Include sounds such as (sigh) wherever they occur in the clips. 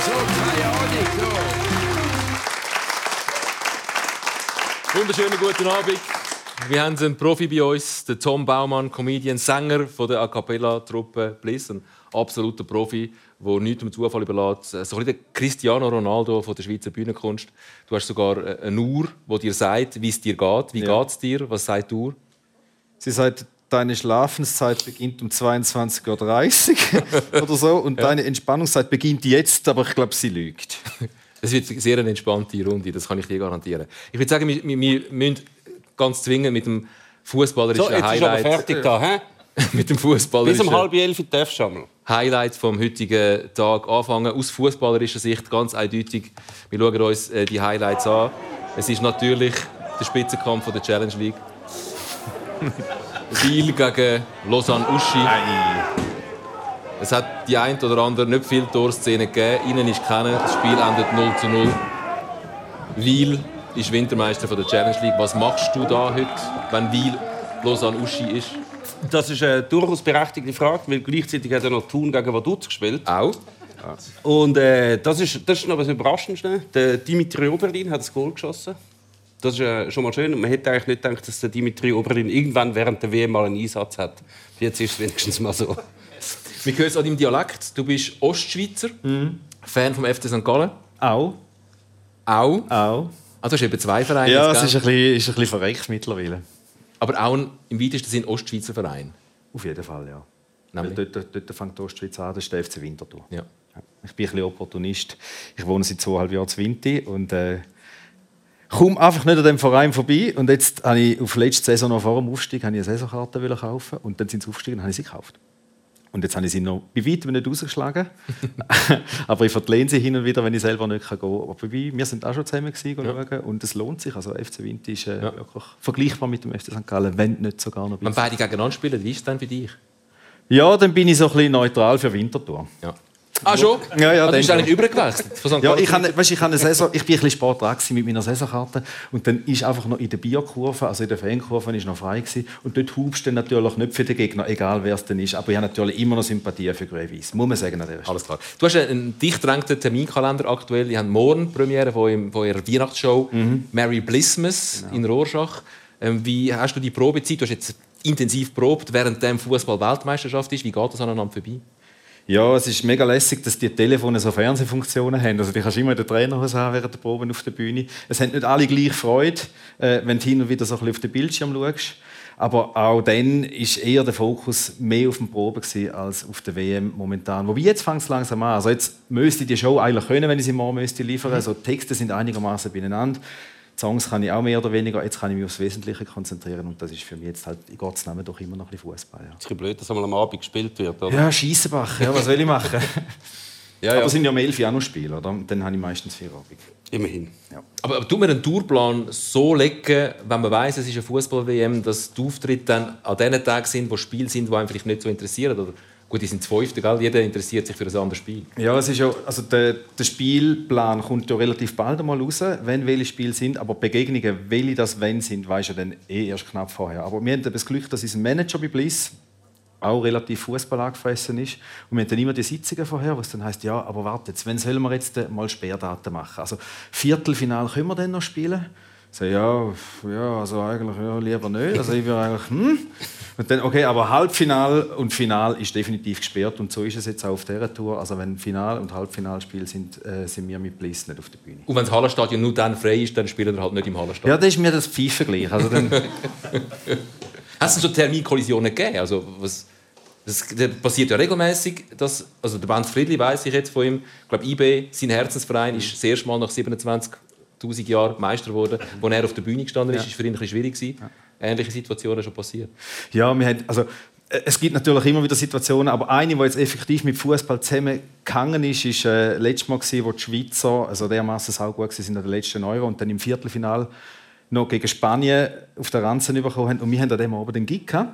so. So. Wunderschönen guten Abend. Wir haben einen Profi bei uns, den Tom Baumann, Comedian, Sänger von der A Cappella-Truppe Bliss. Ein absoluter Profi, der nichts dem Zufall überlässt. So ein bisschen der Cristiano Ronaldo von der Schweizer Bühnenkunst. Du hast sogar eine Uhr, die dir sagt, wie es dir geht. Wie Ja. geht es dir? Was sagt die Uhr? Sie sagt, deine Schlafenszeit beginnt um 22.30 Uhr (laughs) oder so und deine Entspannungszeit beginnt jetzt, aber ich glaube, sie lügt. (laughs) Es wird eine sehr entspannte Runde, das kann ich dir garantieren. Ich würde sagen, wir, wir, müssen ganz zwingend mit dem fußballerischen So, jetzt ist aber Highlight, fertig da, hä? (laughs) mit dem Bis um fußballerischen halb elf darfst du. Highlight vom heutigen Tag anfangen. Aus fußballerischer Sicht ganz eindeutig. Wir schauen uns äh, die Highlights an. Es ist natürlich der Spitzenkampf von der Challenge League. Wiel gegen Lausanne Uschi. Es hat die ein oder andere nicht viel Torszenen gegeben. Ihnen ist keine. Das Spiel endet 0 zu 0. Wiel ist Wintermeister von der Challenge League. Was machst du da heute, wenn Wiel Lausanne Uschi ist? Das ist eine durchaus berechtigte Frage, weil gleichzeitig hat er noch Thun gegen Vaduz gespielt. Auch. Und äh, das, ist, das ist noch was Überraschendes. Der Dimitri Oberlin hat das Goal geschossen. Das ist äh, schon mal schön. Und man hätte eigentlich nicht gedacht, dass der Dimitri Oberlin irgendwann während der WM mal einen Einsatz hat. Jetzt ist es wenigstens mal so. (laughs) Wir hören es an deinem Dialekt. Du bist Ostschweizer, Fan vom FC St. Gallen. Auch. Auch. Auch. Du hast eben zwei Vereine. Ja, es ist ein bisschen, ist ein bisschen verreckt mittlerweile. Aber auch ein, im weitesten Sinne Ostschweizer Verein. Auf jeden Fall, ja. Weil Nämlich? dort, dort fängt die Ostschweiz an, das ist der FC Winterthur. Ja. Ich bin ein bisschen Opportunist. Ich wohne seit zweieinhalb Jahren zu Winti und äh, komme einfach nicht an dem Verein vorbei. Und jetzt habe ich auf letzte Saison noch vor dem Aufstieg habe ich eine Saisonkarte kaufen und dann sind sie aufgestiegen und habe ich sie gekauft. Und jetzt habe ich sie noch bei weitem nicht rausgeschlagen. (laughs) aber ich verlehne sie hin und wieder, wenn ich selber nicht gehen kann. Aber bei, wir sind auch schon zusammen gewesen, schauen, und es lohnt sich. Also FC Winti ist äh, wirklich vergleichbar mit dem FC St. Gallen, wenn nicht sogar noch Wenn beide gegeneinander spielen, wie ist es denn für dich? Ja, dann bin ich so ein bisschen neutral für Winterthur. Ja. Ah, schon? Ja, ja, ah, du bist eigentlich übergewechselt von St. Ja, ich, habe, weißt, ich, habe eine Saison, ich bin ein bisschen spät dran mit meiner Saisonkarte und dann ist einfach noch in der Bierkurve, also in der Fankurve, ist noch frei gewesen. und dort hubst du natürlich nicht für den Gegner, egal wer es denn ist, aber ich habe natürlich immer noch Sympathie für Grey Weiss, muss man sagen an der Stelle. Alles klar. Du hast einen dicht drängten Terminkalender aktuell. Ich habe morgen Premiere von, von ihrer Weihnachtsshow Mary Blissmas in Rorschach. Ähm, wie hast du die Probezeit? Du hast jetzt intensiv probt, während dem Fußball Weltmeisterschaft ist. Wie geht das aneinander vorbei? Ja, es ist mega lässig, dass die Telefone so Fernsehfunktionen haben. Also, die kannst immer den Trainer haben während der Proben auf der Bühne. Es haben nicht alle gleich Freude, äh, wenn du hin und wieder so ein bisschen auf den Bildschirm schaust. Aber auch dann ist eher der Fokus mehr auf dem Proben als auf der WM momentan. Wobei jetzt fängt es langsam an. Also jetzt müsste die Show eigentlich können, wenn ich sie morgen müsste liefern. Also die Texte sind einigermaßen beieinander. Die Songs kann ich auch mehr oder weniger. Jetzt kann ich mich aufs Wesentliche konzentrieren und das ist für mich jetzt halt in Gottes Namen doch immer noch ein bisschen Fußball. Ja. Es ist ein blöd, dass einmal am Abend gespielt wird. Oder? Ja, Scheissenbach, ja, was will ich machen? (laughs) ja, Aber ja. es sind ja um 11 Uhr auch noch Spiele, oder? Dann habe ich meistens vier Abend. Immerhin. Aber, aber tut mir einen Tourplan so legen, wenn man weiß, es ist eine Fußball-WM, dass die Auftritte dann an den Tagen sind, wo Spiele sind, die einem vielleicht nicht so interessieren? Oder, gut, die sind das fünfte, gell? jeder interessiert sich für ein anderes Spiel. Ja, es ist ja, also der, der Spielplan kommt ja relativ bald einmal raus, wenn welche Spiele sind, aber Begegnungen, welche das wenn sind, weiß ja dann eh erst knapp vorher. Aber wir haben das Glück, dass unser Manager bei Bliss auch relativ Fußball angefressen ist. Und wir dann immer die Sitzungen vorher, wo es dann heißt, ja, aber warte, jetzt, wenn sollen wir jetzt mal Sperrdaten machen? Also Viertelfinal können wir dann noch spielen? Sage, ja, ja, also eigentlich ja, lieber nicht. Also ich würde eigentlich, hm. Und dann, okay, aber Halbfinal und Final ist definitiv gesperrt und so ist es jetzt auch auf dieser Tour. Also wenn Final- und Halbfinalspiel sind, äh, sind wir mit Bliss nicht auf der Bühne. Und wenn das Hallenstadion nur dann frei ist, dann spielen wir halt nicht im Hallenstadion. Ja, das ist mir das Pfeifen gleich. Also dann, es denn schon Terminkollisionen gegeben? Also, was, das, passiert ja regelmäßig. Dass, also der Benz Friedli weiß ich jetzt von ihm. Ich glaube, IB, sein Herzensverein, ist das erste Mal nach 27'000 Jahren Meister geworden. (laughs) Als er auf der Bühne gestanden ist, Ja. ist für ihn ein bisschen schwierig gewesen. Ähnliche Situationen schon passiert. Ja, wir haben, also, äh, es gibt natürlich immer wieder Situationen, aber eine, die jetzt effektiv mit Fußball zusammengegangen ist, ist äh, letztes Mal, gewesen, wo die Schweizer also dermaßen saugut waren in der letzten Euro und dann im Viertelfinal noch gegen Spanien auf der Ranzen bekommen haben. Und wir haben an dem Abend den Gig gehabt,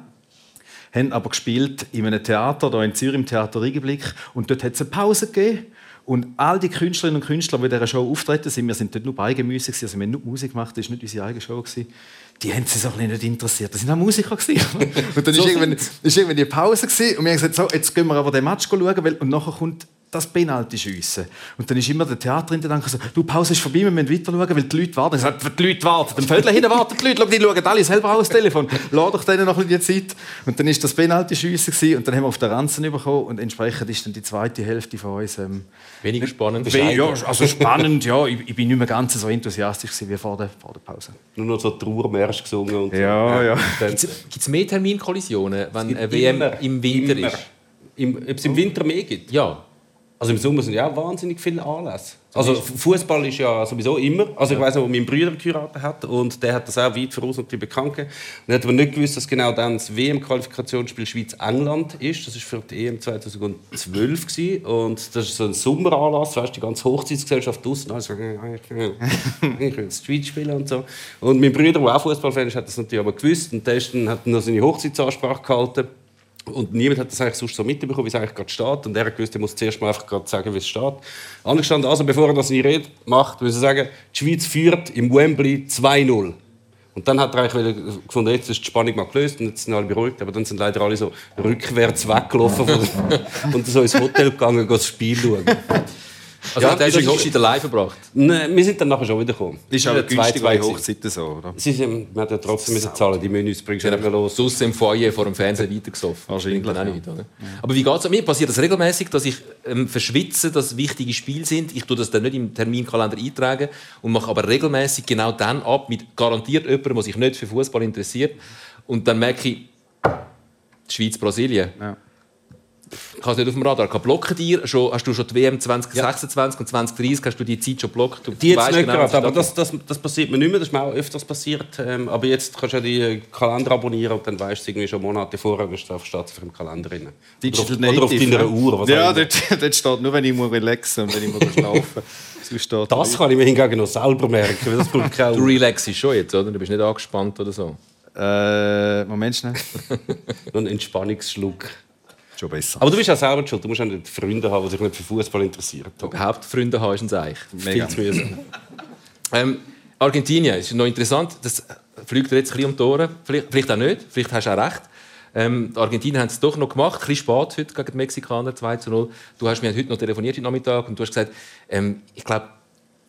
haben aber gespielt in einem Theater, da in Zürich, im Theater Riegeblick. Und dort hat es eine Pause gegeben. Und all die Künstlerinnen und Künstler, die in dieser Show auftreten sind, wir sind dort nur Beigemüse, also wir haben nur Musik gemacht, das war nicht unsere eigene Show. Gewesen. Die haben sich so ein bisschen nicht interessiert. Das waren auch Musiker. Gewesen. (laughs) Und dann So war irgendwann, ist irgendwann die Pause gewesen, und wir haben gesagt, so, jetzt gehen wir aber den Match schauen. Weil, und nachher kommt das Penalty schiessen. Und dann ist immer der Theater in der Dank so, du, Pause ist vorbei, wir müssen weiter schauen, weil die Leute warten. Ich sage, die Leute warten. Am Viertel hinten warten die Leute, die schauen alle selber aus Telefon. Lass doch denen noch ein bisschen Zeit. Und dann ist das Penalty schiessen und dann haben wir auf der Ranzen bekommen und entsprechend ist dann die zweite Hälfte von uns ähm, Weniger spannend. ja, also spannend, ja. Ich, ich bin nicht mehr ganz so enthusiastisch wie vor der, vor der Pause. Nur noch so Trauermärsch gesungen und so. Ja, ja. Gibt es mehr Terminkollisionen, wenn eine WM Immer, im Winter immer. ist? Im, Ob es im Winter mehr gibt? Ja. Also im Sommer sind ja auch wahnsinnig viele Anlässe. Also Fußball ist ja sowieso immer. Also ich weiß noch, wo mein Bruder geheiratet hat und der hat das auch weit voraus natürlich bekannt gegeben. Und er hat aber nicht gewusst, dass genau dann das WM-Qualifikationsspiel Schweiz-England ist. Das ist für die EM 2012 gewesen. und das ist so ein Sommeranlass. Weißt, die ganze Hochzeitsgesellschaft draußen, also ich will ich will (laughs) das Schweiz spielen und so. Und mein Bruder, der auch Fußballfan ist, hat das natürlich aber gewusst und der ist dann, hat dann noch seine Hochzeitsansprache gehalten. Und niemand hat das eigentlich sonst so mitbekommen, wie es eigentlich gerade steht. Und er gewusst, er muss zuerst mal einfach gerade sagen, wie es steht. Angestanden, also bevor er das seine Rede macht, muss er sagen, die Schweiz führt im Wembley 2-0. Und dann hat er eigentlich gefunden, jetzt ist die Spannung mal gelöst und jetzt sind alle beruhigt. Aber dann sind leider alle so rückwärts weggelaufen (laughs) und so ins Hotel gegangen, das Spiel schauen. Also Ja, hat er das die ist- Hochzeit allein verbracht? Nein, wir sind dann nachher schon wieder gekommen. Ist aber Wieder zwei, günstig bei Hochzeiten so, oder? Sie sind, wir haben ja trotzdem müssen zahlen, die Menüs bringst du nicht mehr los. Sonst im Foyer vor dem Fernseher weitergesoffen. Wahrscheinlich, auch ja. nicht, oder? Aber wie geht's? Mir passiert das regelmäßig, dass ich ähm, verschwitze, dass wichtige Spiele sind. Ich tue das dann nicht im Terminkalender eintragen und mache aber regelmäßig genau dann ab mit garantiert jemandem, der sich nicht für Fußball interessiert. Und dann merke ich, Schweiz, Brasilien. Ja. Ich habe es nicht auf dem Radar. Ich blocke dir schon, hast du schon die WM 2026 und 2030 hast du die Zeit schon blockt? Die jetzt nicht genau, gerade, aber das, das, das passiert mir nicht mehr, das ist mir auch öfters passiert. Ähm, aber jetzt kannst du ja die Kalender abonnieren und dann weißt du irgendwie schon Monate vorher, was drauf steht für im Kalender. Drin. Digital oder, auf, oder auf Native, deiner ja. Uhr. Was Ja, dort, (laughs) dort steht nur, wenn ich muss relaxen und wenn ich muss (laughs) schlafen steht das kann ich mir hingegen noch selber merken, weil das braucht keine Du relaxest schon jetzt, oder? Du bist nicht angespannt oder so. Äh, Moment schnell. (laughs) Nur ein Entspannungsschluck. Schon besser. Aber du bist auch selber schuld, du musst auch nicht Freunde haben, die sich nicht für Fußball interessieren. Überhaupt Freunde haben ist ein Zeichen. Mega. Viel zu mühsam. (clears throat) Ähm, Argentinien ist noch interessant. Das fliegt dir jetzt ein bisschen um die Ohren. Vielleicht, vielleicht auch nicht. Vielleicht hast du auch recht. Ähm, die Argentinier haben es doch noch gemacht. Ein bisschen spät heute gegen die Mexikaner 2 zu 0. Du hast mir heute noch telefoniert heute Nachmittag und du hast gesagt, ähm, ich glaube,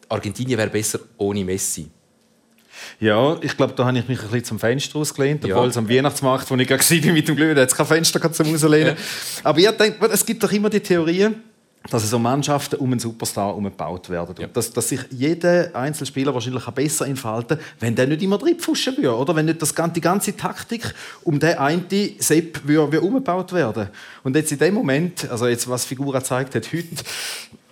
Argentinien wäre besser ohne Messi. Ja, ich glaube, da habe ich mich ein bisschen zum Fenster ausgelehnt, Ja. obwohl es am Weihnachtsmarkt, wo ich gerade war mit dem Glühwein, da hat es kein Fenster zum Rauslehnen. Aber ich denke, es gibt doch immer die Theorie, dass so Mannschaften um einen Superstar herum gebaut werden. Und Dass, dass sich jeder Einzelspieler wahrscheinlich besser entfalten kann, wenn der nicht immer reinpfuschen würde. Oder wenn nicht das, die ganze Taktik um den einen Sepp würde, würde umgebaut werden. Und jetzt in dem Moment, also jetzt, was Figura gezeigt hat heute,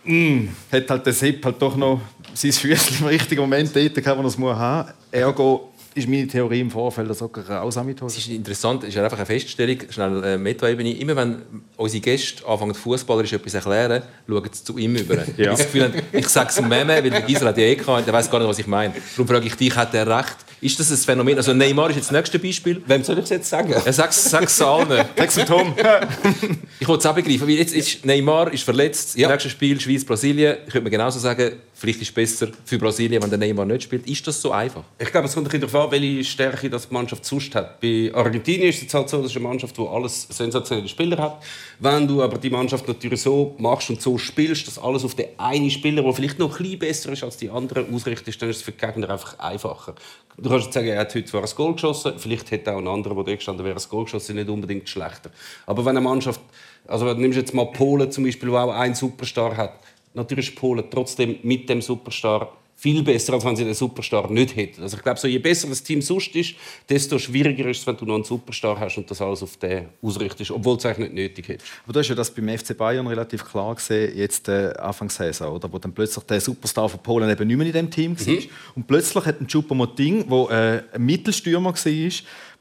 Mm, hat halt der Sepp halt doch noch sein Füßchen im richtigen Moment dort gehabt, wo er es muss haben. Ergo ist meine Theorie im Vorfeld, dass auch grausam mit Es ist interessant, es ist einfach eine Feststellung, schnell äh, Meta-Ebene. Immer wenn unsere Gäste anfangen, fußballerisch etwas erklären, schauen sie zu ihm über. (laughs) Ich habe das Gefühl, ich sage es Meme, weil der Gisela hat ja eh gehabt, der weiß gar nicht, was ich meine. Darum frage ich dich, hat er recht? Ist das ein Phänomen? Also Neymar ist jetzt das nächste Beispiel. Wem soll ich es jetzt sagen? Er sagt es allen. (laughs) Texas Tom. Ich wollte es auch begreifen. Jetzt ist Neymar ist verletzt. Ja. Nächstes Spiel Schweiz-Brasilien. Ich könnte mir genauso sagen, vielleicht ist es besser für Brasilien, wenn der Neymar nicht spielt. Ist das so einfach? Ich glaube, es kommt darauf an, welche Stärke das die Mannschaft sonst hat. Bei Argentinien ist es halt so, das ist eine Mannschaft, die alles sensationelle Spieler hat. Wenn du aber die Mannschaft natürlich so machst und so spielst, dass alles auf den einen Spieler, der vielleicht noch ein bisschen besser ist als die anderen, ausrichtest, dann ist es für die Gegner einfach einfacher. Du kannst jetzt sagen, er hat heute zwar ein Goal geschossen, vielleicht hätte auch ein anderer, der dort gestanden wäre, ein Goal geschossen, nicht unbedingt schlechter. Aber wenn eine Mannschaft, also du nimmst jetzt mal Polen zum Beispiel, der auch einen Superstar hat, natürlich ist Polen trotzdem mit dem Superstar viel besser, als wenn sie den Superstar nicht hätten. Also ich glaube, so, je besser das Team sonst ist, desto schwieriger ist es, wenn du noch einen Superstar hast und das alles auf den ausrichtest, obwohl es eigentlich nicht nötig hättest. Aber du hast ja das beim FC Bayern relativ klar gesehen, jetzt äh, Anfangssaison, oder? wo dann plötzlich der Superstar von Polen eben nicht mehr in dem Team war. Und plötzlich hat ein Choupo-Moting, der äh, ein Mittelstürmer war,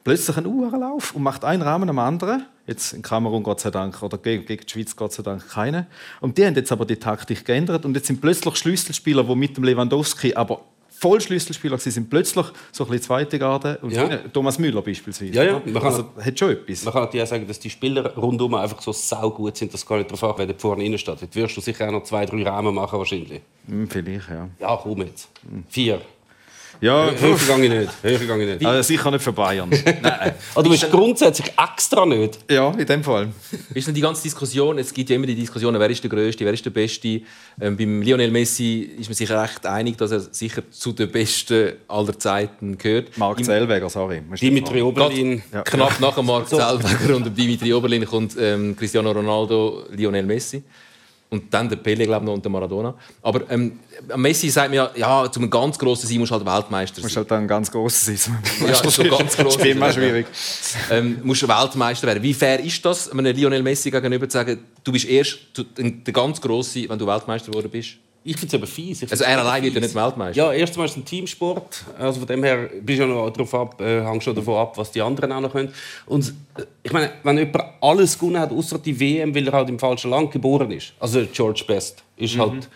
plötzlich einen Uhrenlauf und macht einen Rahmen am anderen. Jetzt in Kamerun Gott sei Dank oder gegen, gegen die Schweiz Gott sei Dank keine. Und die haben jetzt aber die Taktik geändert und jetzt sind plötzlich Schlüsselspieler, die mit dem Lewandowski aber voll Schlüsselspieler waren, sind plötzlich so ein bisschen zweite Garde. Und Ja. Thomas Müller beispielsweise. Ja, ja. Man kann- Also, hat schon etwas. Man kann natürlich auch sagen, dass die Spieler rundum einfach so saugut sind, dass es gar nicht darauf ankommt, wer vorne rein steht. Jetzt wirst du sicher auch noch zwei, drei Rahmen machen wahrscheinlich. Hm, vielleicht, ja. Ja, komm jetzt. Vier. Ja, Höher gehe ich nicht. Höher gehe ich nicht. also sicher nicht für Bayern. (laughs) Nein. Ah, du bist grundsätzlich extra nicht. Ja, in dem Fall. Ist denn die ganze Diskussion, es gibt ja immer die Diskussion, wer ist der Größte, wer ist der Beste. Ähm, beim Lionel Messi ist man sich recht einig, dass er sicher zu den Besten aller Zeiten gehört. Marc Zellweger, sorry. Dimitri. Oberlin. Ja. (laughs) Knapp nach dem Marc Zellweger und Dimitri Oberlin kommt ähm, Cristiano Ronaldo, Lionel Messi. Und dann der Pele, glaube ich, noch und der Maradona. Aber ähm, Messi sagt man ja, ja, zum ganz grossen sein musst du halt Weltmeister Musst sein. halt dann ganz groß sein. (laughs) Ja, schon ganz gross. Das ist immer schwierig. Ähm, musst Weltmeister werden. Wie fair ist das, einem Lionel Messi gegenüber zu sagen, du bist erst der ganz Grosse, wenn du Weltmeister geworden bist? Ich finde es aber fies. Also er allein wird ja nicht Weltmeister. Ja, erstmal ist es ein Teamsport. Also von dem her bist du ja noch darauf ab, äh, hängst schon davon ab, was die anderen auch noch können. Und äh, ich meine, wenn jemand alles gewonnen hat, außer die WM, weil er halt im falschen Land geboren ist. Also George Best ist halt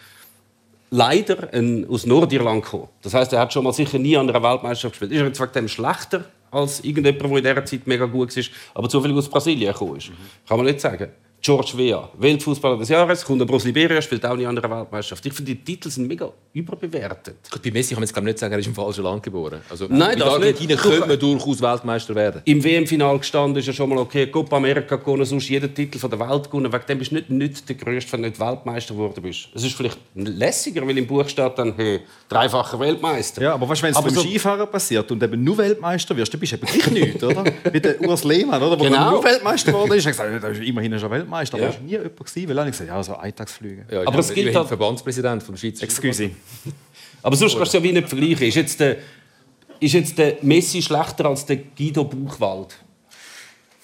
leider ein, aus Nordirland gekommen. Das heißt, er hat schon mal sicher nie an einer Weltmeisterschaft gespielt. Ist er jetzt wegen dem schlechter als irgendjemand, der in dieser Zeit mega gut war, aber zufällig aus Brasilien gekommen ist? Kann man nicht sagen. George Weah, Weltfußballer des Jahres, kommt aus Liberia, spielt auch an einer Weltmeisterschaft. Ich finde, die Titel sind mega überbewertet. Gut, bei Messi kann man jetzt glaub nicht sagen, er ist im falschen Land geboren. Also, Nein, das Argentinien nicht. könnte man durchaus Weltmeister werden. Im WM-Final gestanden ist ja schon mal okay, Copa America gewonnen, sonst jeden Titel von der Welt gewonnen. Wegen dem bist du nicht, nicht der Größte, wenn du nicht Weltmeister geworden bist. Es ist vielleicht lässiger, weil im Buch steht dann, hey, dreifacher Weltmeister. Ja, aber weißt, wenn es beim so- Skifahren passiert und eben nur Weltmeister wirst, dann bist du eben gleich nichts, oder? (laughs) Wie der Urs Lehmann, oder? Wo Genau. nur Weltmeister geworden ist, hat er gesagt, da ist immerhin schon Weltmeister. Aber Ja. war nie jemand, gewesen, weil hat gesagt, ja, so Eintagsflüge. Ja, Aber es gilt immerhin halt- Verbandspräsident vom Schweizer Excuse. (laughs) Aber sonst kannst du ja wie nicht vergleichen. Ist jetzt der, ist jetzt der Messi schlechter als der Guido Buchwald?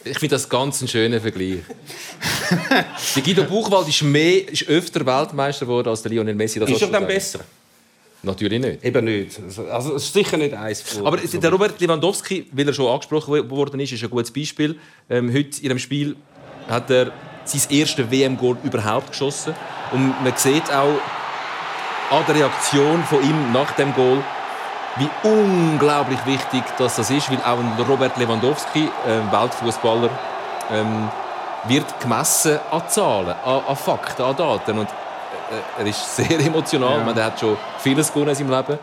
Ich finde das ganz ein schöner Vergleich. (laughs) der Guido Buchwald ist, mehr, ist öfter Weltmeister geworden als der Lionel Messi. Das Ist er dann besser? Natürlich nicht. Eben nicht. Also, es ist sicher nicht eins. Aber der Robert Lewandowski, weil er schon angesprochen worden ist, ist ein gutes Beispiel. Ähm, heute in dem Spiel hat er sein erstes WM-Goal überhaupt geschossen. Und man sieht auch an der Reaktion von ihm nach dem Goal, wie unglaublich wichtig dass das ist, weil auch Robert Lewandowski, ähm, Weltfußballer, ähm, wird gemessen an Zahlen, an, an Fakten, an Daten. Und äh, er ist sehr (laughs) emotional. Ja. Man, er hat schon vieles gewonnen in seinem Leben.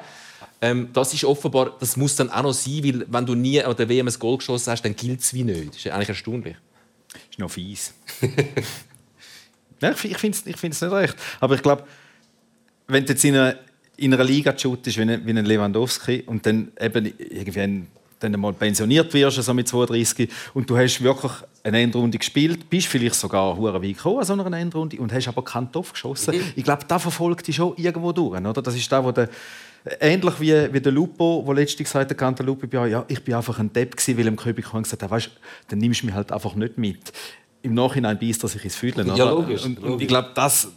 Ähm, das ist offenbar, das muss dann auch noch sein, weil wenn du nie an der WM ein Goal geschossen hast, dann gilt es wie nicht. Das ist eigentlich erstaunlich. Ist noch fies. (laughs) ja, ich ich finde es ich find's nicht recht. Aber ich glaube, wenn du jetzt in einer, in einer Liga shootest, wie ein, wie ein Lewandowski und dann eben irgendwie dann mal pensioniert wirst, so mit 32, und du hast wirklich eine Endrunde gespielt, bist vielleicht sogar hure weit gekommen an so einer Endrunde und hast aber keinen Topf geschossen. Ich glaube, da verfolgt dich schon irgendwo durch. Oder? Das ist da, wo der Ähnlich wie, wie der Lupo, der letztens gesagt hat, Cantalupe, Lupo, ja, ich bin einfach ein Depp gewesen, weil im Köbig gesagt hat, weißt, dann nimmst du mich halt einfach nicht mit. Im Nachhinein beißt er sich ins Fühlen. Ja, logisch, Und, und ich glaube, das,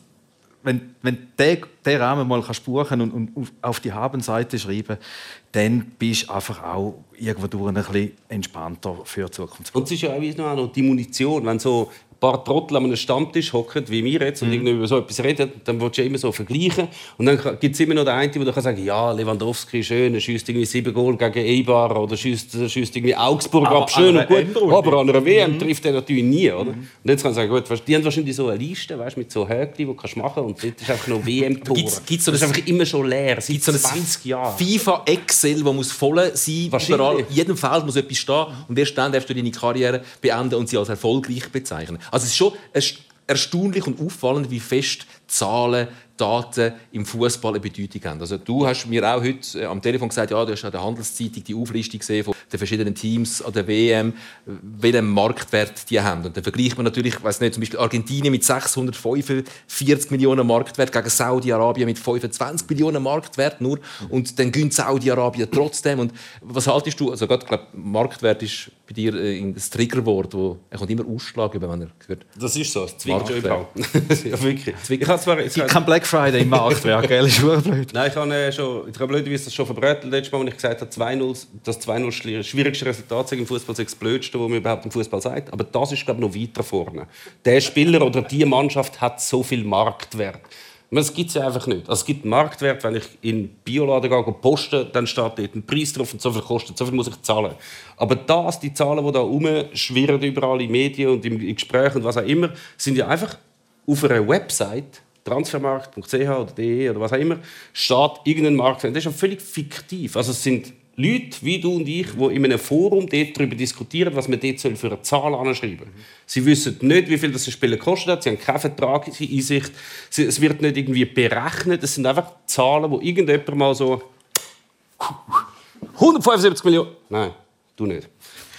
wenn, wenn der, der Rahmen mal kannst buchen und, und auf- die Habenseite schreiben, dann bist du einfach auch irgendwo durch ein bisschen entspannter für die Zukunft. Und es ist ja auch noch die Munition. Wenn so paar Trottel an einem Stammtisch hocken, wie wir jetzt, und irgendwie über so etwas reden, dann willst du immer so vergleichen. Und dann gibt es immer noch den einen, der kann sagen ja, Lewandowski, schön, er schießt irgendwie sieben Goal gegen Eibar oder schießt, schießt irgendwie Augsburg Aber ab, schön und gut. Endrunde. Aber an einer WM trifft er natürlich nie, oder? Und jetzt kann ich sagen, gut, die haben wahrscheinlich so eine Liste, weißt, mit so Höckchen, die du kannst machen und dort ist einfach noch WM-Tor. Gibt's- gibt's so das ist ein- einfach immer schon leer, seit so ein 20 Jahren. FIFA Excel, wo muss voll sein, überall, in jedem Feld muss etwas stehen und erst dann darfst du deine Karriere beenden und sie als erfolgreich bezeichnen. Also es ist schon erst- erstaunlich und auffallend, wie fest Zahlen, Daten im Fußball eine Bedeutung haben. Also du hast mir auch heute äh, am Telefon gesagt, ja, du hast an der Handelszeitung die Auflistung gesehen von den verschiedenen Teams an der WM, äh, welchen Marktwert die haben. Und dann vergleicht man natürlich, ich weiß nicht, zum Beispiel Argentinien mit 645 Millionen Marktwert gegen Saudi-Arabien mit 25 Millionen Marktwert nur und dann gönnt Saudi-Arabien trotzdem. Und was haltest du? Also gerade, glaube, Marktwert ist bei dir äh, ein Triggerwort, wo er kommt immer Ausschlag über, wenn er hört. Das ist so, es zwingt überall. (laughs) ja, wirklich. Ich habe zwar, Es gibt kein Black Friday im Marktwerk, gell? Ist blöd. Nein, ich habe äh, schon, ich habe blöderweise das schon verbreitet letztes Mal, als ich gesagt habe, 2-0, das 2-0 schli- schwierigste Resultat im Fußball sei das blödste, was man überhaupt im Fußball sagt. Aber das ist glaube ich noch weiter vorne. Der Spieler oder die Mannschaft hat so viel Marktwert. Das gibt es ja einfach nicht. Also es gibt einen Marktwert, wenn ich in den Bioladen gehe poste, dann steht dort ein Preis drauf und so viel kostet, so viel muss ich zahlen. Aber das, die Zahlen, die da rumschwirren überall in Medien und im in Gesprächen und was auch immer, sind ja einfach auf einer Website Transfermarkt.ch oder de oder was auch immer, steht irgendein Markt. Das ist ja völlig fiktiv. Also es sind Leute wie du und ich, die in einem Forum darüber diskutieren, was man dort für eine Zahl anschreiben soll. Sie wissen nicht, wie viel das Spiel kostet. Sie haben keinen Vertrag in Einsicht. Es wird nicht irgendwie berechnet. Es sind einfach Zahlen, wo irgendjemand mal so (laughs) 175 Millionen. Nein, du nicht.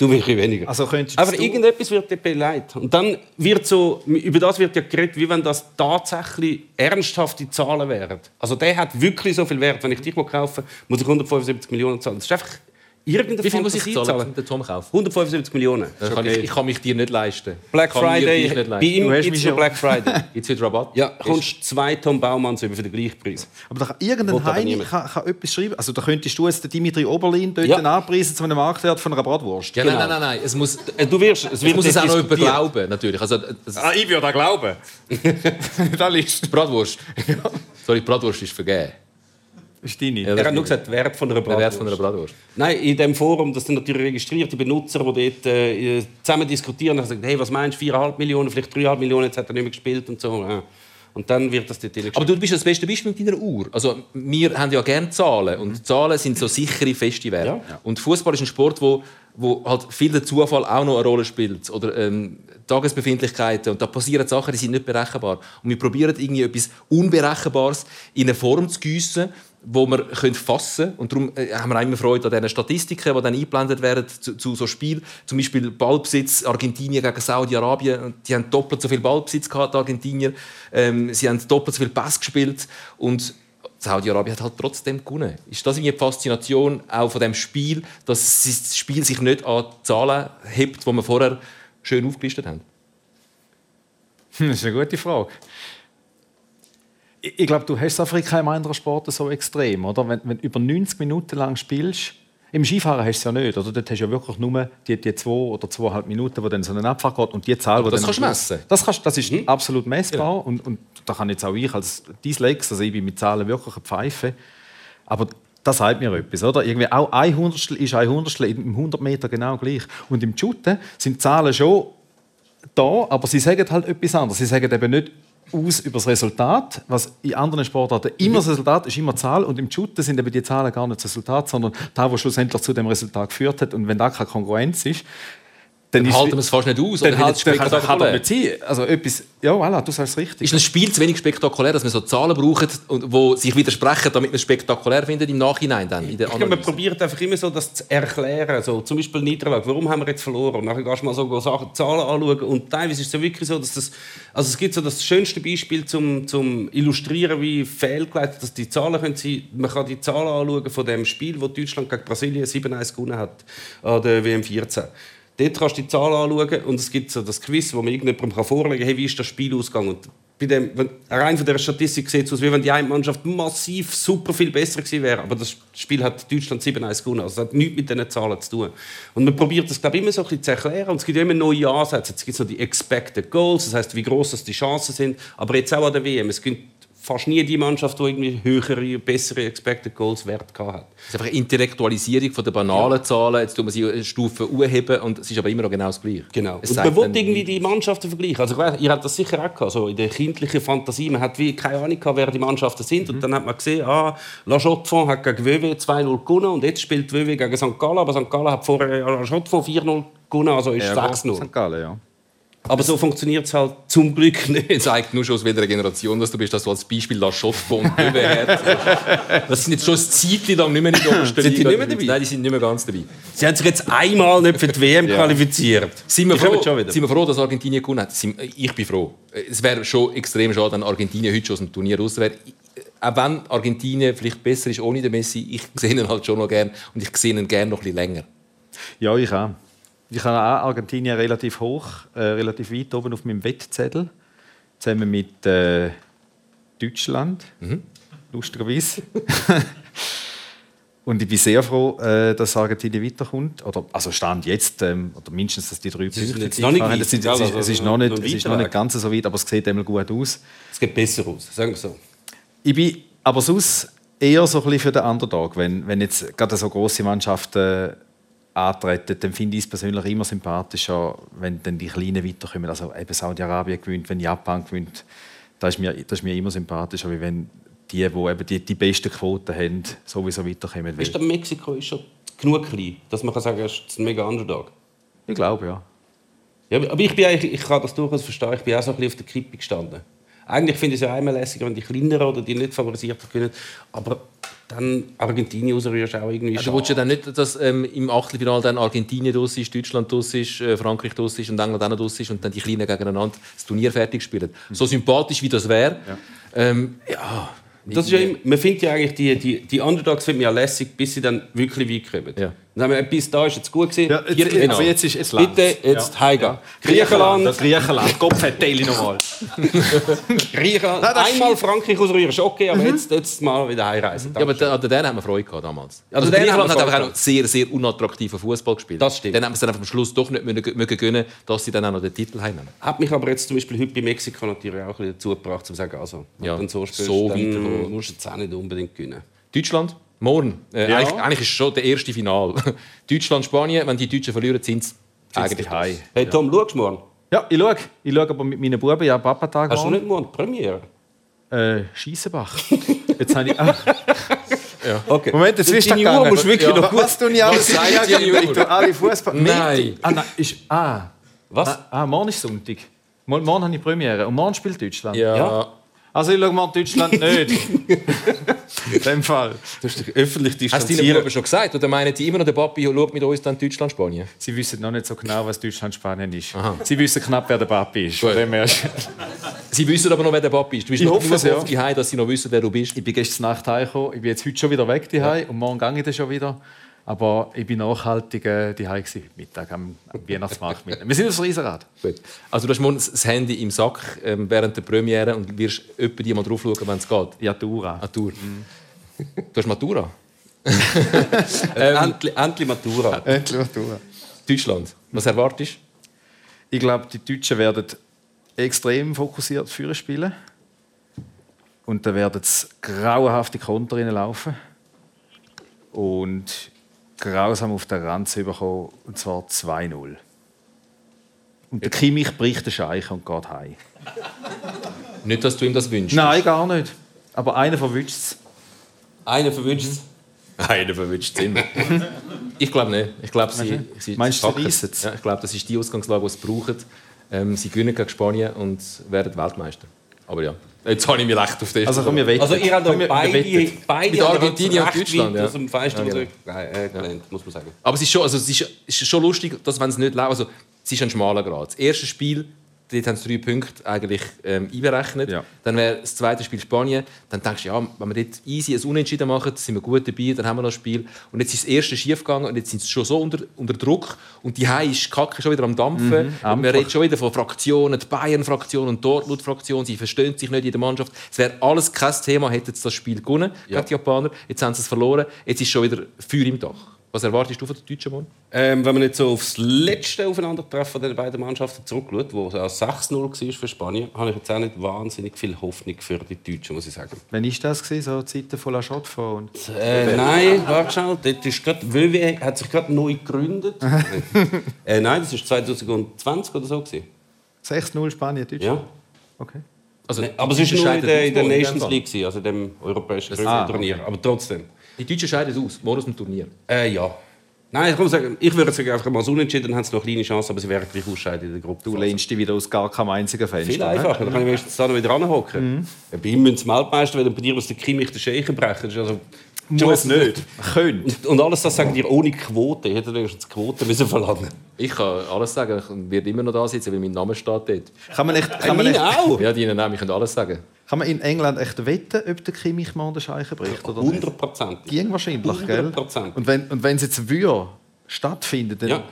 Du bisschen weniger. Also Aber irgendetwas wird dir beleidigt. Und dann wird so, über das wird ja geredet, wie wenn das tatsächlich ernsthafte Zahlen wären. Also der hat wirklich so viel Wert. Wenn ich dich kaufen muss ich 175 Millionen zahlen. Das ist einfach irgendeine Wie viel muss ich zahlen, um den Tom kaufen? 175 Millionen. Kann ich, ich kann mich dir nicht leisten. Black Friday, nicht bei leisten. ihm Du hast gibt es Black Friday. (laughs) Jetzt wird Rabatt. Ja, kommst zwei Tom Baumanns über für den gleichen Preis. Aber da kann irgendein Heini kann, kann etwas schreiben. Also da könntest du jetzt den Dimitri Oberlin dort Ja. anpreisen zu einem Marktwert von einer Bratwurst. Ja, Genau. nein, nein, nein, nein. Es muss, Äh, Du wirst, es wird muss es auch noch jemand glauben, natürlich. Also, Ah, ich würde auch glauben. (laughs) (laughs) das ist, Bratwurst. Sorry, Bratwurst ist vergeben. Ist deine. Ja, Er hat nur gesagt, der Wert von einer Der Wert von einer Bratwurst. Bratwurst. Nein, in dem Forum, das sind natürlich registrierte Benutzer, die dort äh, zusammen diskutieren und sagen, hey, was meinst du, 4,5 Millionen, vielleicht 3,5 Millionen, jetzt hat er nicht mehr gespielt und so. Ja. Und dann wird das dort Aber du bist das beste Beispiel mit deiner Uhr. Also, wir haben ja gerne Zahlen. Und Zahlen sind so sichere, feste Werte. Ja. Und Fußball ist ein Sport, wo, wo halt viel der Zufall auch noch eine Rolle spielt. Oder ähm, Tagesbefindlichkeiten. Und da passieren Sachen, die sind nicht berechenbar. Und wir probieren irgendwie etwas Unberechenbares in eine Form zu gießen, wo wir können fassen. Und darum äh, haben wir immer Freude an diesen Statistiken, die dann eingeblendet werden zu, zu so Spielen. Zum Beispiel Ballbesitz Argentinien gegen Saudi-Arabien. Und Die haben doppelt so viel Ballbesitz gehabt, die Argentinier. Ähm, sie haben doppelt so viel Pass gespielt. Und Saudi-Arabien hat halt trotzdem gewonnen. Ist das irgendwie die Faszination auch von dem Spiel, dass das Spiel sich nicht an Zahlen hebt, die wir vorher schön aufgelistet haben? Hm, Das ist eine gute Frage. Ich, ich glaube, du hast in keinem anderen Sport so extrem, oder? Wenn du über 90 Minuten lang spielst, im Skifahren hast du es ja nicht, oder? Dort hast du ja wirklich nur die, die zwei oder zweieinhalb Minuten, wo dann so eine Abfahrt geht und die Zahl, wo das dann kannst du messen. Das, kannst, das ist absolut messbar und, und da kann jetzt auch ich als Dyslex, also ich bin mit Zahlen wirklich eine Pfeife, aber das sagt mir etwas, oder? Irgendwie auch ein Hundertstel ist ein Hundertstel im 100 Meter genau gleich. Und im Shooten sind die Zahlen schon da, aber sie sagen halt etwas anderes. Sie sagen eben nicht aus über das Resultat, was in anderen Sportarten immer das Resultat ist, immer Zahl. Und im Shooten sind eben die Zahlen gar nicht das Resultat, sondern das, was schlussendlich zu dem Resultat geführt hat. Und wenn da keine Konkurrenz ist, dann, Dann halten wir es fast nicht aus. dann oder halt, es dann kann doch nicht sein. Also etwas, ja, voilà, du sagst es richtig. Ist ein Spiel zu wenig spektakulär, dass wir so Zahlen brauchen, die sich widersprechen, damit wir es spektakulär finden im Nachhinein dann, in der Ich glaube, man probiert einfach immer so das zu erklären. So, zum Beispiel Niederlage. Warum haben wir jetzt verloren? Und dann gehst du mal so Sachen, Zahlen anschauen. Und teilweise ist es ja wirklich so, dass das. Also es gibt so das schönste Beispiel zum, zum Illustrieren, wie fehlgeleitet dass die Zahlen können sein. Man kann die Zahlen anschauen von dem Spiel, wo Deutschland gegen Brasilien 7-1 gewonnen hat an der WM 14. Dort kannst du die Zahlen anschauen und es gibt so das Quiz, wo man irgendjemandem vorlegen kann, hey, wie ist das Spiel ausgegangen. Und bei dem, wenn, rein von der Statistik sieht es aus, wie wenn die eine Mannschaft massiv super viel besser gewesen wäre. Aber das Spiel hat Deutschland 7-1 gewonnen. Also das hat nichts mit diesen Zahlen zu tun. Und man probiert das, glaube ich, immer so ein bisschen zu erklären. Und es gibt immer neue Ansätze. Es gibt so die Expected Goals, das heißt, wie groß die Chancen sind. Aber jetzt auch an der WM. Es gibt fast nie die Mannschaft, die irgendwie höhere, bessere Expected Goals Wert gehabt hat. Es ist einfach eine Intellektualisierung von der banalen Zahlen. Jetzt tun wir sie eine Stufe anheben und es ist aber immer noch genau das Gleiche. Genau. Es Und man will irgendwie die Mannschaften vergleichen. Also, ich weiss, ihr habt das sicher auch gehabt, so in der kindlichen Fantasie. Man hat wie keine Ahnung gehabt, wer die Mannschaften sind. Mhm. Und dann hat man gesehen, ah, La Chaux-de-Fonds hat gegen WW 2-0 gewonnen und jetzt spielt WW gegen St. Gallen. Aber St. Gallen hat vorher La Chaux-de-Fonds 4-0 gewonnen, also ist Ja, 6-0. St. Gallen, ja. Aber so funktioniert es halt zum Glück (laughs) nicht. Das zeigt nur schon, aus welcher Generation dass du bist, dass du als Beispiel La Chaux und Löwenherz Das sind jetzt schon ein Zeitchen lang nicht mehr in der obersten Sind die nicht mehr dabei? Nein, die sind nicht mehr ganz dabei. Sie haben sich jetzt einmal nicht für die (laughs) WM qualifiziert. Sind wir, froh, sind wir froh, dass Argentinien gewonnen hat? Ich bin froh. Es wäre schon extrem schade, wenn Argentinien heute schon aus dem Turnier raus wäre. Auch wenn Argentinien vielleicht besser ist ohne den Messi, ich sehe ihn halt schon noch gern und ich sehe ihn gern noch ein bisschen länger. Ja, ich auch. Ich habe auch Argentinien relativ hoch, äh, relativ weit oben auf meinem Wettzettel. Zusammen mit äh, Deutschland. Lustigerweise. (laughs) Und ich bin sehr froh, äh, dass Argentinien weiterkommt. Oder, also Stand jetzt, ähm, oder mindestens, dass die drei Sie sind Punkte jetzt noch nicht haben. weit, Es ist, es ist, Also es ist noch- nicht, es ist noch nicht ganz so weit, aber es sieht einmal gut aus. Es geht besser aus, sagen wir so. Ich bin aber sonst eher so ein bisschen für den Underdog. Wenn, wenn jetzt gerade so große Mannschaften antreten, dann finde ich es persönlich immer sympathischer, wenn dann die Kleinen weiterkommen. Also eben Saudi-Arabien gewinnt, wenn Japan gewinnt, Das ist mir, das ist mir immer sympathischer, wie wenn die, die eben die, die besten Quoten haben, sowieso weiterkommen. Ist der Mexiko ist schon genug klein, dass man kann sagen, es ist ein mega Underdog? Ich glaube, ja. Ja, aber ich, bin eigentlich, ich kann das durchaus verstehen. Ich bin auch so ein bisschen auf der Kippe gestanden. Eigentlich finde ich es ja einmal lässiger, wenn die kleineren oder die nicht favorisierten gewinnen. Aber dann Argentinien rausrührst auch irgendwie Also, du willst ja dann nicht, dass ähm, im Achtelfinale dann Argentinien draus ist, Deutschland draus ist, äh, Frankreich draus ist und England auch draus ist und dann die Kleinen gegeneinander das Turnier fertig spielen. So sympathisch wie das wäre. Ja. Ähm, ja. Das ist ja man findet ja eigentlich die, die, die Underdogs finden ja lässig, bis sie dann wirklich weit kommen. Ja. Dann haben wir, bis da ist jetzt gut gewesen. Ja, jetzt, jetzt, genau. jetzt ist es. Bitte, jetzt Ja. heimgehen. Griechenland, Das Griechenland. Kopfverteilung nochmal. (laughs) Griechenland. Nein, Einmal Frankreich ausrühren ist okay, aber jetzt, jetzt mal wieder heimreisen. Ja, aber an denen haben wir Freude gehabt damals. Also Also Griechenland haben wir hat einfach auch noch sehr, sehr unattraktiven Fußball gespielt. Das stimmt. Dann haben wir es dann am Schluss doch nicht mögen, mögen gönnen, dass sie dann auch noch den Titel heimnehmen. Hat mich aber jetzt zum Beispiel heute bei Mexiko natürlich auch ein bisschen dazu gebracht, zu sagen, also, wenn Ja, du dann so spielst, so dann weiterkommen. musst du jetzt auch nicht unbedingt gewinnen. Deutschland, morgen. Äh, Ja. eigentlich, eigentlich ist es schon der erste Final. (laughs) Deutschland, Spanien, wenn die Deutschen verlieren, sind sie eigentlich Hei. Hey Tom, schaust du morgen? Ja, ich schaue. Ich schaue aber mit meinen Buben ja Papatag Hast du nicht morgen die Premiere? Äh, Schiessenbach. (laughs) Jetzt habe ich... Ah, (laughs) Okay. Moment, jetzt ist das Uhr musst du wirklich noch gut... Was tun ich alles? Ja, die Uhr? Ich tue alle Fußball. Nein. Ah, nein, ist... Ah. Was? Ah, ah, morgen ist Sonntag. Morgen, morgen habe ich Premiere. Und morgen spielt Deutschland. Ja. Ja. Also ich schaue morgen Deutschland nicht. (laughs) In dem Fall. Du hast dich öffentlich Hast du deinen distanziert. Buben schon gesagt? Oder meinen die immer noch, der Papi schaut mit uns dann Deutschland, Spanien? Sie wissen noch nicht so genau, was Deutschland-Spanien ist. Sie wissen knapp, wer der Papi ist. Von Gut. dem her ist- Sie wissen aber noch, wer der Papi ist. Du bist Ich noch hoffe es, ja. dass sie noch wissen, wer du bist. Ich bin gestern Nacht heimgekommen. Ich bin jetzt heute schon wieder weg daheim und morgen gehe ich dann schon wieder. Aber ich bin nachhaltig äh, gewesen, heute Mittag am, am Weihnachtsmarkt. mit. Wir sind aufs Riesenrad. Gut. Also du hast morgen das Handy im Sack ähm, während der Premiere und wirst öppe die mal drauf schauen, wenn es geht. Ja, Dura. An Tour. Du hast Matura. (laughs) Endlich, endlich Matura. Endlich Dura. Deutschland. Was erwartest Ich glaube, die Deutschen werden extrem fokussiert führen spielen. Und dann werden es grauenhafte Konter reinlaufen. Und grausam auf den Rand zu bekommen, und zwar 2-0. Und der Kimmich bricht den Scheich und geht heim. (laughs) Nicht, dass du ihm das wünschst. Nein, gar nicht. Aber einer verwünscht es. Einer verwünscht es. Einer verwünscht es immer. ich glaube nicht. Ich glaube, sie, sie Meinst du, sie? Ja, ich glaube, das ist die Ausgangslage, die sie brauchen. Ähm, sie gewinnen gegen Spanien und werden Weltmeister. Aber ja, jetzt habe ich mich leicht auf das. Also komm, wir wetten. Also ihr habt doch beide, beide Mit Argentinien und recht Deutschland, ja. aus dem Fenster Ja, ja, genau. äh, gelernt, muss man sagen. Aber es ist schon, also es ist, es ist schon lustig, dass wenn es nicht läuft, also es ist ein schmaler Grad. Das erste Spiel, dort haben sie drei Punkte eigentlich ähm, einberechnet. Ja. Dann wäre das zweite Spiel Spanien. Dann denkst du, ja, wenn wir dort easy ein Unentschieden machen, sind wir gut dabei, dann haben wir noch ein Spiel. Und jetzt ist das erste schief gegangen und jetzt sind sie schon so unter, unter Druck und die Hai ist die Kacke schon wieder am Dampfen. und wir reden schon wieder von Fraktionen, die Bayern-Fraktion und Dortmund-Fraktion, sie verstehen sich nicht in der Mannschaft. Es wäre alles kein Thema, hätten sie das Spiel gewonnen Ja. gegen die Japaner. Jetzt haben sie es verloren, jetzt ist schon wieder Feuer im Dach. Was erwartest du von den Deutschen, Mann? Ähm, wenn man jetzt so aufs letzte Aufeinandertreffen der beiden Mannschaften zurückschaut, wo es ja 6-0 war für Spanien, habe ich jetzt auch nicht wahnsinnig viel Hoffnung für die Deutschen, muss ich sagen. Wann war das? gewesen? So Zeiten von La Chaux und Äh, nein, warte schnell. Dort ist grad, WW hat sich gerade neu gegründet. (laughs) äh, nein, das war 2020 oder so. Gewesen. 6-0 Spanien, Deutschland. Ja. Okay. Also, Nee, aber es war nur in der, in der Nations. League, also dem europäischen Ah, Turnier. Aber trotzdem. Die Deutschen scheiden aus, morgen dem Turnier. Äh, ja. Nein, ich, muss sagen, ich würde sagen, einfach mal so unentschieden, dann haben sie noch eine kleine Chance, aber sie werden gleich ausscheiden in der Gruppe. Du lehnst dich wieder aus gar keinem einzigen Fenster. Viel ne? einfacher, dann kann ich wenigstens da noch wieder ranhocken. Ja, Bei ihm müssen sie Weltmeister werden, bei dir muss der Kimmich den Scheichen brechen. Das ist also Muss nicht. Könnt. Und, und alles das sagen dir ohne Quote. Ich hätte wenigstens die Quote müssen verlangen Ich kann alles sagen, ich werde immer noch da sitzen, weil mein Name steht dort. Kann man, echt, kann, man Meine echt, auch. Ja, die Namen, ich kann alles sagen. Kann man in England echt wetten, ob der Kimmich mal den Scheichen bricht oder nicht? 100 Prozent. Ging wahrscheinlich, gell? 100%. Und wenn, und wenn es jetzt würde stattfindet, dann, Ja.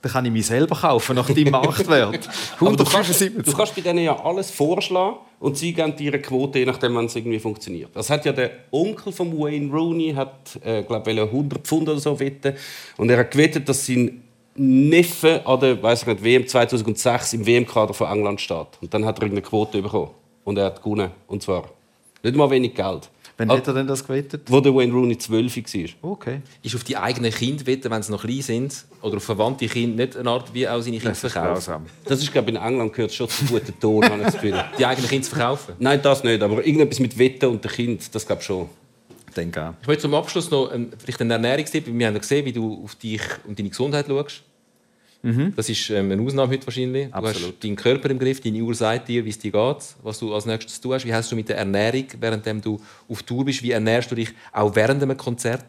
dann kann ich mich selber kaufen nach deinem (laughs) Marktwert. Aber du kannst, 175. du kannst bei denen ja alles vorschlagen und sie geben dir eine Quote, je nachdem, wenn es irgendwie funktioniert. Das hat ja der Onkel von Wayne Rooney, hat, äh, glaube 100 Pfund oder so wetten. Und er hat gewettet, dass sein Neffe an der weiß ich nicht, WM 2006 im WM-Kader von England steht. Und dann hat er eine Quote bekommen. Und er hat gewonnen. Und zwar nicht mal wenig Geld. Wann hat er denn das gewettet? Wo der Wayne Rooney 12 war. Okay. Ist auf die eigenen Kinder wetten, wenn sie noch klein sind, oder auf verwandte Kinder, nicht eine Art wie auch seine Kinder Das ist verkaufen? grausam. Das ist, glaube ich, in England gehört schon zu guten Ton, (laughs) habe ich das Gefühl. Die eigenen Kinder zu verkaufen? Nein, das nicht, aber irgendetwas mit Wetten und dem Kind, das glaube ich schon. Denke auch. Ich möchte zum Abschluss noch ein, vielleicht einen Ernährungstipp. Wir haben ja gesehen, wie du auf dich und deine Gesundheit schaust. Das ist ähm, eine Ausnahme heute wahrscheinlich. Du Absolut. hast deinen Körper im Griff, deine Uhr sagt dir, wie es dir geht, was du als nächstes hast. Wie hast du mit der Ernährung, während du auf Tour bist? Wie ernährst du dich auch während einem Konzert?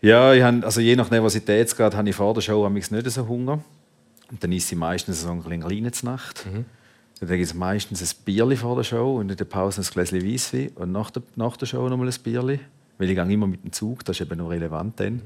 Ja, ich hab, also je nach Nervositätsgrad habe ich vor der Show nicht so Hunger. Und dann esse ich meistens so ein kleine Nacht. Dann gibt es meistens ein Bierli vor der Show und in der Pause ein Gläschen Weisswein und nach der, nach der Show nochmal ein Bierli. Weil ich gehe immer mit dem Zug, das ist eben noch relevant dann.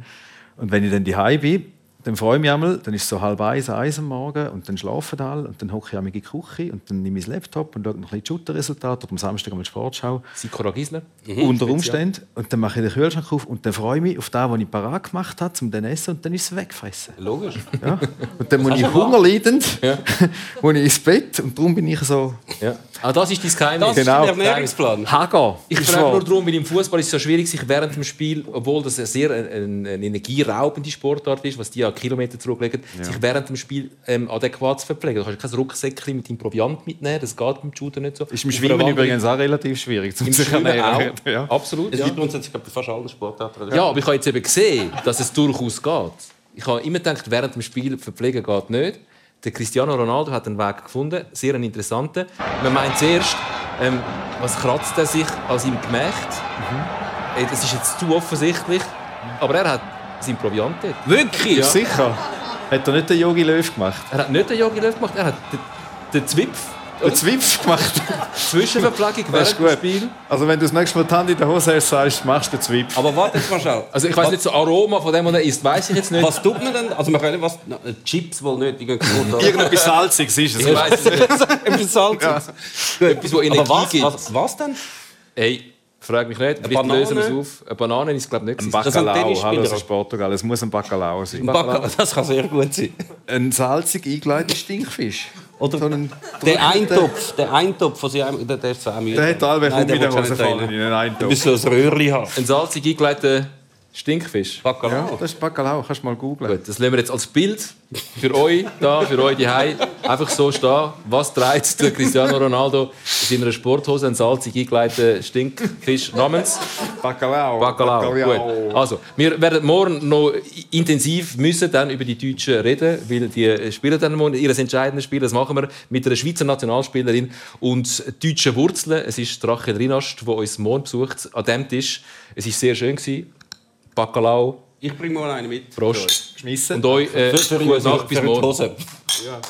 Und wenn ich dann daheim bin, dann freue ich mich einmal, dann ist es so halb eins, eins am Morgen und dann schlafen alle und dann hocke ich in die Küche und dann nehme ich das Laptop und schaue noch ein bisschen die Shooter-Resultate oder am Samstag die Sportschau. Sikora Gisler? Unter Umständen. Und dann mache ich den Kühlschrank auf und dann freue ich mich auf das, was ich parat gemacht habe, um dann essen und dann ist es weggefressen. Logisch. Ja? Und dann muss ich hungerleidend (laughs) muss ich ins Bett und darum bin ich so Ja. Ah, das ist dein Geheimnis. Das Genau. ist der Ernährungsplan. Hager. Ich frage nur darum, weil im Fußball ist es so schwierig, sich während dem Spiel, obwohl das eine sehr eine, eine energieraubende Sportart ist, was die ja Kilometer zurücklegen, sich während dem Spiel ähm, adäquat zu verpflegen. Du kannst kein Rucksäckchen mit deinem Proviant mitnehmen, das geht beim Shooter nicht so. Ist im Schwimmen übrigens auch relativ schwierig. Zum Im sich ernähren. auch. Ja. Absolut. Es Ja. gibt grundsätzlich glaub ich, bei fast allen Sportarten. ja, aber ich habe jetzt eben gesehen, dass es durchaus geht. Ich habe immer gedacht, während dem Spiel verpflegen geht nicht. Der Cristiano Ronaldo hat einen Weg gefunden, sehr einen interessanten. Man meint zuerst, ähm, was kratzt er sich an seinem Gemächt? Ey, Das ist jetzt zu offensichtlich. Aber er hat seinen Proviant dort. Wirklich? Ja. Sicher. Hat er nicht den Yogi Löw gemacht? Er hat nicht den Yogi Löw gemacht, er hat den, den Zwipf, Den Zwipf gemacht. (laughs) Zwischenverpflegung Das ist während dem gut. Spiel. Also wenn du das nächste Mal die Hand in der Hose hast, sagst, machst du den Zwipf. Aber warte jetzt mal schnell. Also ich weiß nicht, so Aroma von dem, was er isst, weiß ich jetzt nicht. Was tut man denn? Also man kann was... Na, Chips wohl nicht, die gehen kaputt. Irgendetwas Salziges ist es. Ich weiß es nicht. (laughs) Etwas Salziges. Etwas, wo Energie Aber was, gibt. was, was denn? Hey, frag mich nicht. Vielleicht Banane? lösen wir es auf. Eine Banane ist glaube ich nicht. Ein Bacalao, Tennisspieler. hallo, das ist Portugal. Es muss ein Bacalao sein. Bacalao. (laughs) Das kann sehr gut sein. Ein salzig eingeleiteter Stinkfisch. Oder So einen der Eintopf, der Eintopf von sie, der, der ist 10 Minuten. Der hat alle Nein, mit der du Hose rein. in einen Du Eintopf. musst so ein Röhrchen haben. Ein salzig eingeleiteter Stinkfisch. Ja, Bacalao. das ist Bacalao, kannst du mal googlen. Gut, das lassen wir jetzt als Bild für euch da, für euch die einfach so stehen. Was trägt der Cristiano Ronaldo in seiner Sporthose? Ein salzig eingeleiteter Stinkfisch namens Bacalao. Bacalao. Gut. Also, wir werden morgen noch intensiv müssen dann über die Deutschen reden, weil die spielen dann morgen ihr entscheidendes Spiel. Das machen wir mit einer Schweizer Nationalspielerin und deutschen Wurzeln. Es ist Rachel Rinast, die uns morgen besucht an diesem Tisch. Es war sehr schön. gewesen. Bacalao. Ich bringe mal einen mit. Prost. Geschmissen. Und euch äh, für, für, gute Nacht bis morgen. Ja.